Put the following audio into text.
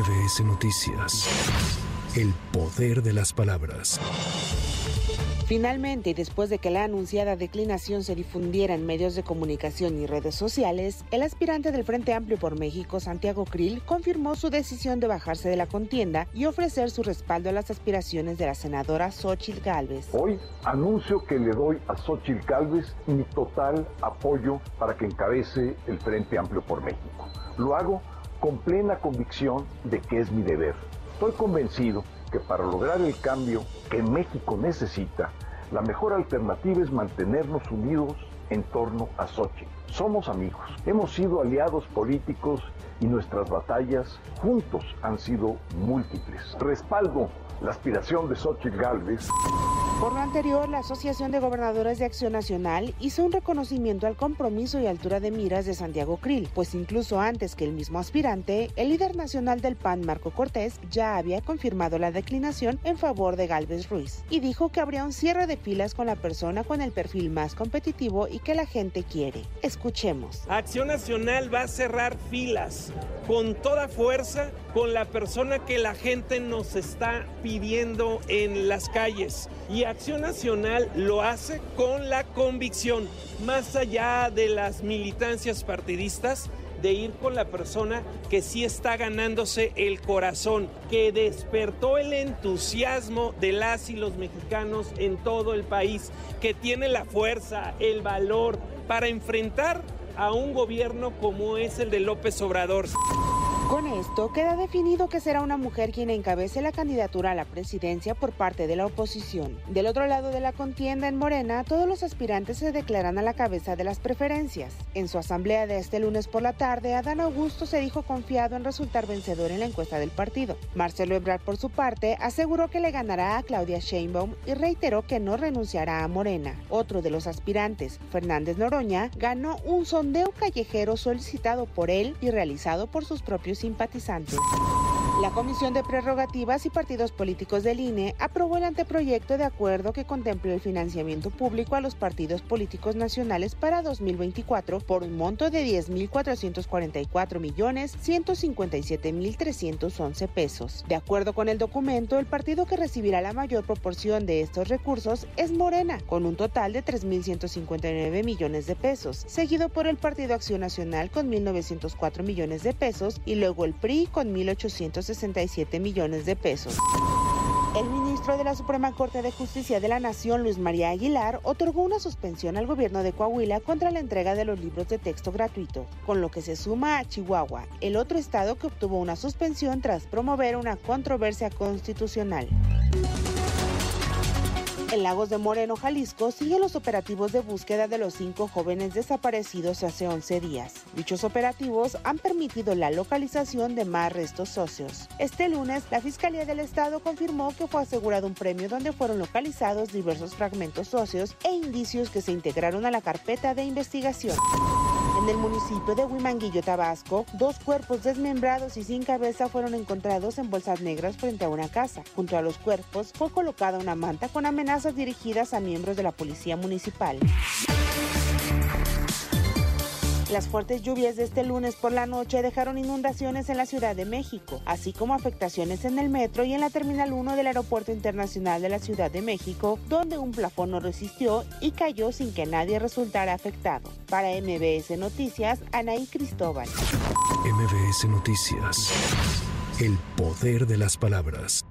MBS Noticias. El poder de las palabras. Finalmente, después de que la anunciada declinación se difundiera en medios de comunicación y redes sociales, el aspirante del Frente Amplio por México, Santiago Krill, confirmó su decisión de bajarse de la contienda y ofrecer su respaldo a las aspiraciones de la senadora Xochitl Gálvez. Hoy anuncio que le doy a Xochitl Gálvez mi total apoyo para que encabece el Frente Amplio por México. Lo hago con plena convicción de que es mi deber. Estoy convencido que para lograr el cambio que México necesita, la mejor alternativa es mantenernos unidos en torno a Sochi. Somos amigos, hemos sido aliados políticos y nuestras batallas juntos han sido múltiples. Respaldo la aspiración de Xochitl Gálvez. Por lo anterior, la Asociación de Gobernadores de Acción Nacional hizo un reconocimiento al compromiso y altura de miras de Santiago Krill, pues incluso antes que el mismo aspirante, el líder nacional del PAN, Marco Cortés, ya había confirmado la declinación en favor de Gálvez Ruiz y dijo que habría un cierre de filas con la persona con el perfil más competitivo y que la gente quiere. Escuchemos. Acción Nacional va a cerrar filas con toda fuerza con la persona que la gente nos está pidiendo en las calles. Y Acción Nacional lo hace con la convicción, más allá de las militancias partidistas, de ir con la persona que sí está ganándose el corazón, que despertó el entusiasmo de las y los mexicanos en todo el país, que tiene la fuerza, el valor para enfrentar a un gobierno como es el de López Obrador. Con esto queda definido que será una mujer quien encabece la candidatura a la presidencia por parte de la oposición. Del otro lado de la contienda en Morena, todos los aspirantes se declaran a la cabeza de las preferencias. En su asamblea de este lunes por la tarde, Adán Augusto se dijo confiado en resultar vencedor en la encuesta del partido. Marcelo Ebrard, por su parte, aseguró que le ganará a Claudia Sheinbaum y reiteró que no renunciará a Morena. Otro de los aspirantes, Fernández Noroña, ganó un sondeo callejero solicitado por él y realizado por sus propios simpatizantes. La Comisión de Prerrogativas y Partidos Políticos del INE aprobó el anteproyecto de acuerdo que contempla el financiamiento público a los partidos políticos nacionales para 2024 por un monto de 10.444 millones 157 mil 311 pesos. De acuerdo con el documento, el partido que recibirá la mayor proporción de estos recursos es Morena, con un total de 3.159 millones de pesos, seguido por el Partido Acción Nacional con 1.904 millones de pesos y luego el PRI con 1.867 millones de pesos. El ministro de la Suprema Corte de Justicia de la Nación, Luis María Aguilar, otorgó una suspensión al gobierno de Coahuila contra la entrega de los libros de texto gratuito, con lo que se suma a Chihuahua, el otro estado que obtuvo una suspensión tras promover una controversia constitucional. En Lagos de Moreno, Jalisco, siguen los operativos de búsqueda de los cinco jóvenes desaparecidos hace 11 días. Dichos operativos han permitido la localización de más restos socios. Este lunes, la Fiscalía del Estado confirmó que fue asegurado un premio donde fueron localizados diversos fragmentos socios e indicios que se integraron a la carpeta de investigación. En el municipio de Huimanguillo, Tabasco, dos cuerpos desmembrados y sin cabeza fueron encontrados en bolsas negras frente a una casa. Junto a los cuerpos fue colocada una manta con amenazas dirigidas a miembros de la policía municipal. Las fuertes lluvias de este lunes por la noche dejaron inundaciones en la Ciudad de México, así como afectaciones en el metro y en la Terminal 1 del Aeropuerto Internacional de la Ciudad de México, donde un plafón no resistió y cayó sin que nadie resultara afectado. Para MBS Noticias, Anaí Cristóbal. MBS Noticias. El poder de las palabras.